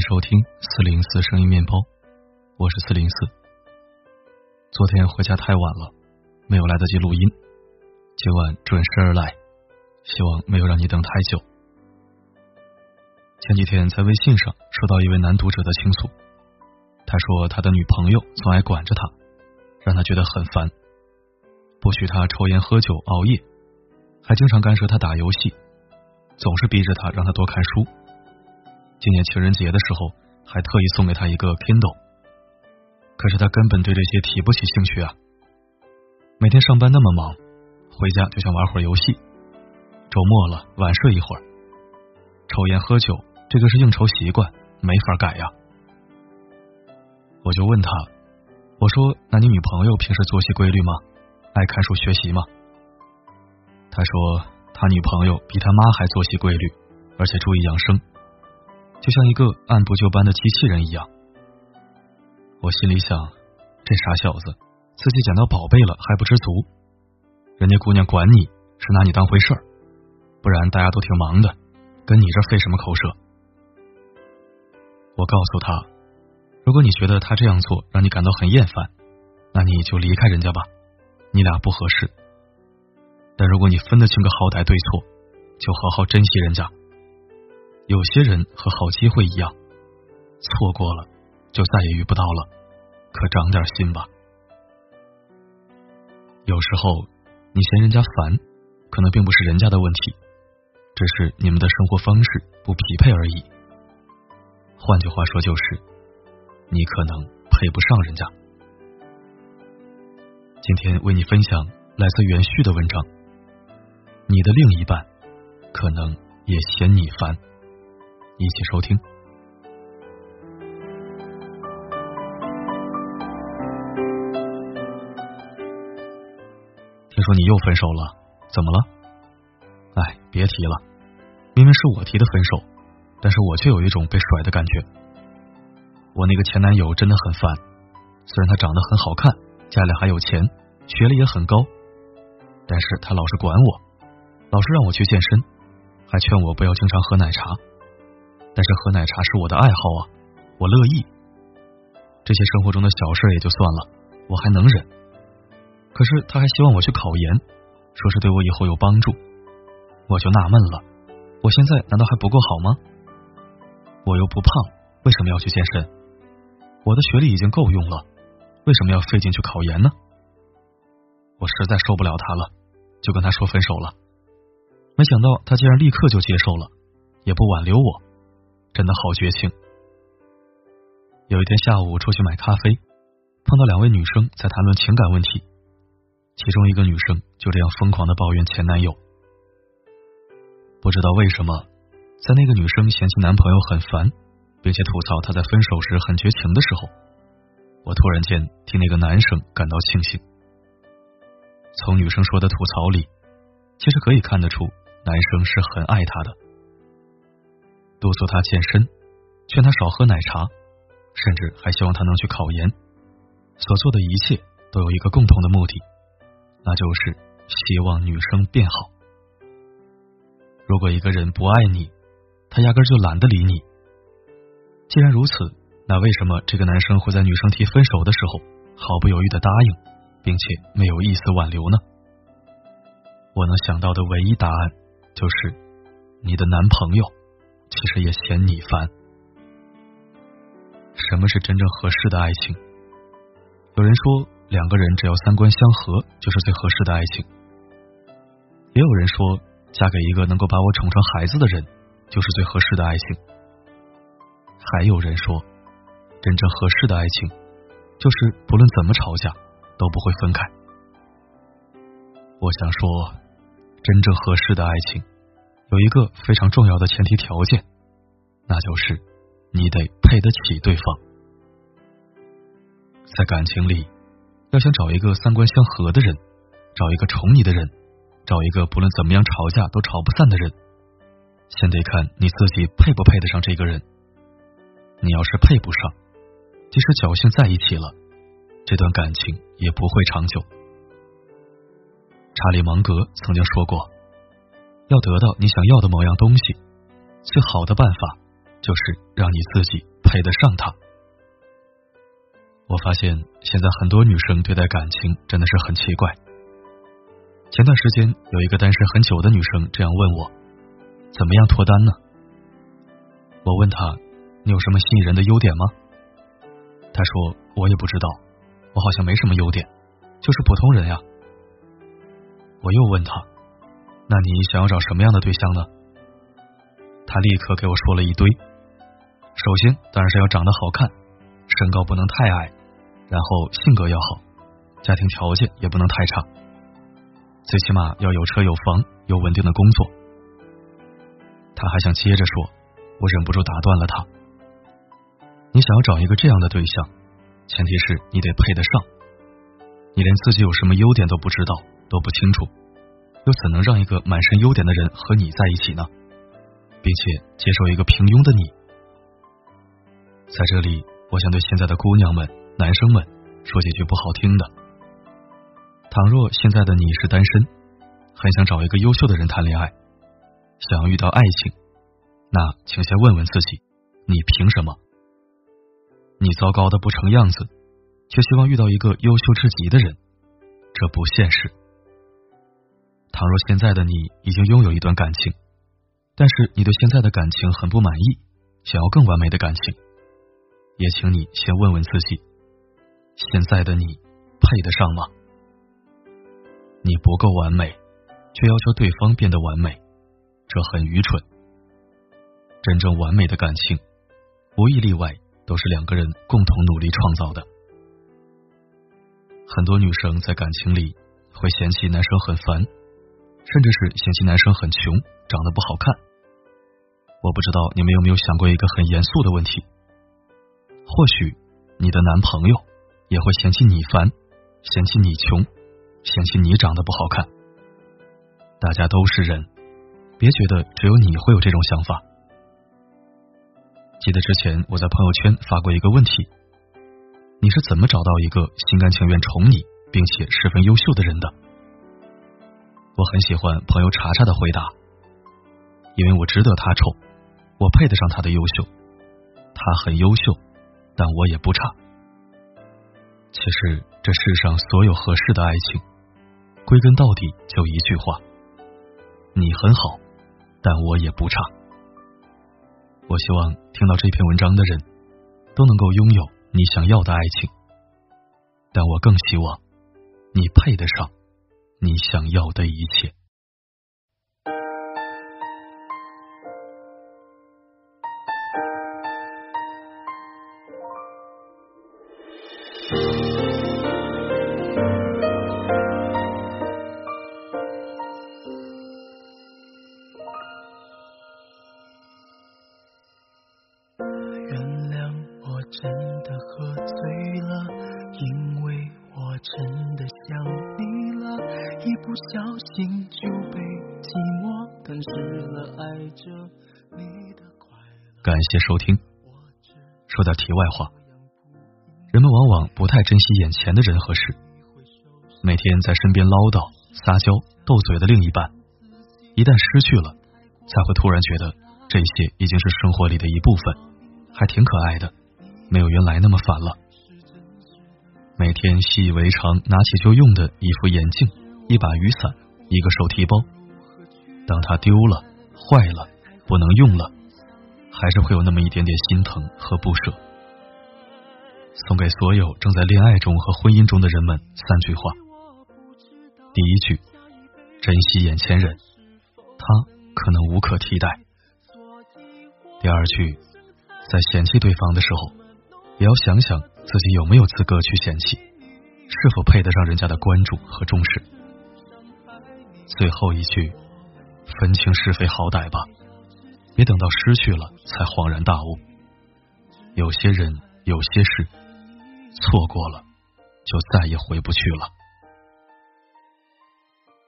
收听四零四声音面包，我是四零四。昨天回家太晚了，没有来得及录音，今晚准时而来，希望没有让你等太久。前几天在微信上收到一位男读者的倾诉，他说他的女朋友总爱管着他，让他觉得很烦，不许他抽烟喝酒熬夜，还经常干涉他打游戏，总是逼着他让他多看书。今年情人节的时候，还特意送给他一个 Kindle，可是他根本对这些提不起兴趣啊。每天上班那么忙，回家就想玩会儿游戏，周末了晚睡一会儿，抽烟喝酒，这个是应酬习惯，没法改呀。我就问他，我说：“那你女朋友平时作息规律吗？爱看书学习吗？”他说：“他女朋友比他妈还作息规律，而且注意养生。”就像一个按部就班的机器人一样，我心里想，这傻小子自己捡到宝贝了还不知足，人家姑娘管你是拿你当回事儿，不然大家都挺忙的，跟你这费什么口舌？我告诉他，如果你觉得他这样做让你感到很厌烦，那你就离开人家吧，你俩不合适。但如果你分得清个好歹对错，就好好珍惜人家。有些人和好机会一样，错过了就再也遇不到了，可长点心吧。有时候你嫌人家烦，可能并不是人家的问题，只是你们的生活方式不匹配而已。换句话说，就是你可能配不上人家。今天为你分享来自袁旭的文章，你的另一半可能也嫌你烦。一起收听。听说你又分手了，怎么了？哎，别提了，明明是我提的分手，但是我却有一种被甩的感觉。我那个前男友真的很烦，虽然他长得很好看，家里还有钱，学历也很高，但是他老是管我，老是让我去健身，还劝我不要经常喝奶茶。但是喝奶茶是我的爱好啊，我乐意。这些生活中的小事也就算了，我还能忍。可是他还希望我去考研，说是对我以后有帮助，我就纳闷了。我现在难道还不够好吗？我又不胖，为什么要去健身？我的学历已经够用了，为什么要费劲去考研呢？我实在受不了他了，就跟他说分手了。没想到他竟然立刻就接受了，也不挽留我。真的好绝情。有一天下午出去买咖啡，碰到两位女生在谈论情感问题，其中一个女生就这样疯狂的抱怨前男友。不知道为什么，在那个女生嫌弃男朋友很烦，并且吐槽他在分手时很绝情的时候，我突然间替那个男生感到庆幸。从女生说的吐槽里，其实可以看得出男生是很爱她的。督促他健身，劝他少喝奶茶，甚至还希望他能去考研。所做的一切都有一个共同的目的，那就是希望女生变好。如果一个人不爱你，他压根就懒得理你。既然如此，那为什么这个男生会在女生提分手的时候毫不犹豫的答应，并且没有一丝挽留呢？我能想到的唯一答案就是你的男朋友。其实也嫌你烦。什么是真正合适的爱情？有人说，两个人只要三观相合，就是最合适的爱情。也有人说，嫁给一个能够把我宠成孩子的人，就是最合适的爱情。还有人说，真正合适的爱情，就是不论怎么吵架都不会分开。我想说，真正合适的爱情。有一个非常重要的前提条件，那就是你得配得起对方。在感情里，要想找一个三观相合的人，找一个宠你的人，找一个不论怎么样吵架都吵不散的人，先得看你自己配不配得上这个人。你要是配不上，即使侥幸在一起了，这段感情也不会长久。查理芒格曾经说过。要得到你想要的某样东西，最好的办法就是让你自己配得上他。我发现现在很多女生对待感情真的是很奇怪。前段时间有一个单身很久的女生这样问我：“怎么样脱单呢？”我问她：“你有什么吸引人的优点吗？”她说：“我也不知道，我好像没什么优点，就是普通人呀。”我又问她：“那你想要找什么样的对象呢？”他立刻给我说了一堆。首先当然是要长得好看，身高不能太矮，然后性格要好，家庭条件也不能太差。最起码要有车有房有稳定的工作。他还想接着说，我忍不住打断了他。你想要找一个这样的对象，前提是你得配得上。你连自己有什么优点都不知道，都不清楚，又怎能让一个满身优点的人和你在一起呢？并且接受一个平庸的你？在这里，我想对现在的姑娘们、男生们说几句不好听的。倘若现在的你是单身，很想找一个优秀的人谈恋爱，想要遇到爱情，那请先问问自己：你凭什么？你糟糕的不成样子，却希望遇到一个优秀至极的人，这不现实。倘若现在的你已经拥有一段感情，但是你对现在的感情很不满意，想要更完美的感情，也请你先问问自己：现在的你配得上吗？你不够完美，却要求对方变得完美，这很愚蠢。真正完美的感情，无一例外都是两个人共同努力创造的。很多女生在感情里会嫌弃男生很烦，甚至是嫌弃男生很穷，长得不好看。我不知道你们有没有想过一个很严肃的问题：或许你的男朋友也会嫌弃你烦，嫌弃你穷。嫌弃你长得不好看，大家都是人，别觉得只有你会有这种想法。记得之前我在朋友圈发过一个问题：你是怎么找到一个心甘情愿宠你并且十分优秀的人的？我很喜欢朋友查查的回答，因为我值得他宠，我配得上他的优秀，他很优秀，但我也不差。其实这世上所有合适的爱情。归根到底就一句话：你很好，但我也不差。我希望听到这篇文章的人都能够拥有你想要的爱情，但我更希望你配得上你想要的一切。原谅我真的喝醉了因为我真的想你。一不小心就被寂寞吞噬了爱着你的快。感谢收听。说点题外话，人们往往不太珍惜眼前的人和事，每天在身边唠叨、撒娇、斗嘴的另一半，一旦失去了，才会突然觉得这些已经是生活里的一部分，还挺可爱的，没有原来那么烦了。每天习以为常，拿起就用的一副眼镜。一把雨伞，一个手提包，当它丢了、坏了、不能用了，还是会有那么一点点心疼和不舍。送给所有正在恋爱中和婚姻中的人们三句话：第一句，珍惜眼前人，他可能无可替代；第二句，在嫌弃对方的时候，也要想想自己有没有资格去嫌弃，是否配得上人家的关注和重视。最后一句，分清是非好歹吧，别等到失去了才恍然大悟。有些人，有些事，错过了就再也回不去了。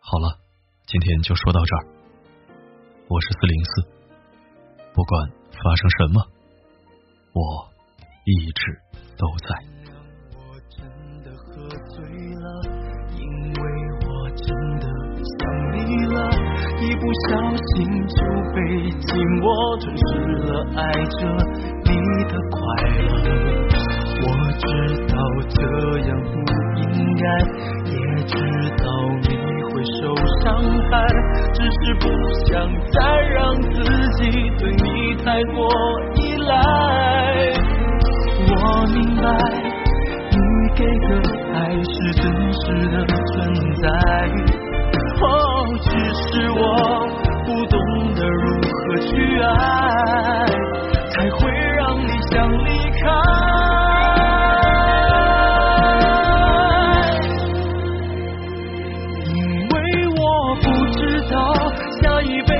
好了，今天就说到这儿。我是四零四，不管发生什么，我一直都在。不小心就被寂寞吞噬了，爱着你的快乐。我知道这样不应该，也知道你会受伤害，只是不想再让自己对你太过依赖。我明白，你给的爱是真实的存在。只是我不懂得如何去爱才会让你想离开。因为我不知道下一辈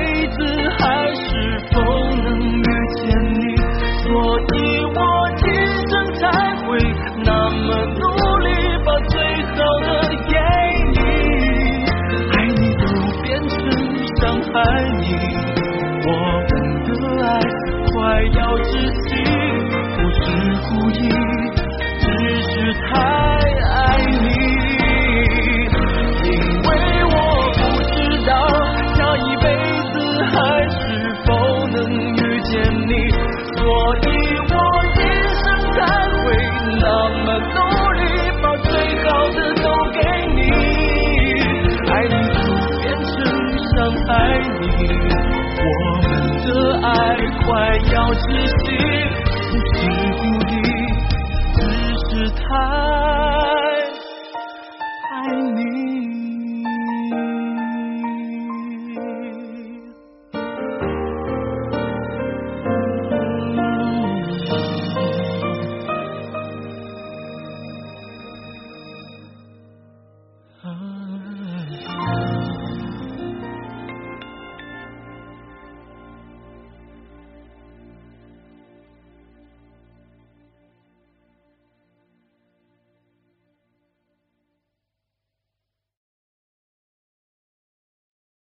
啊。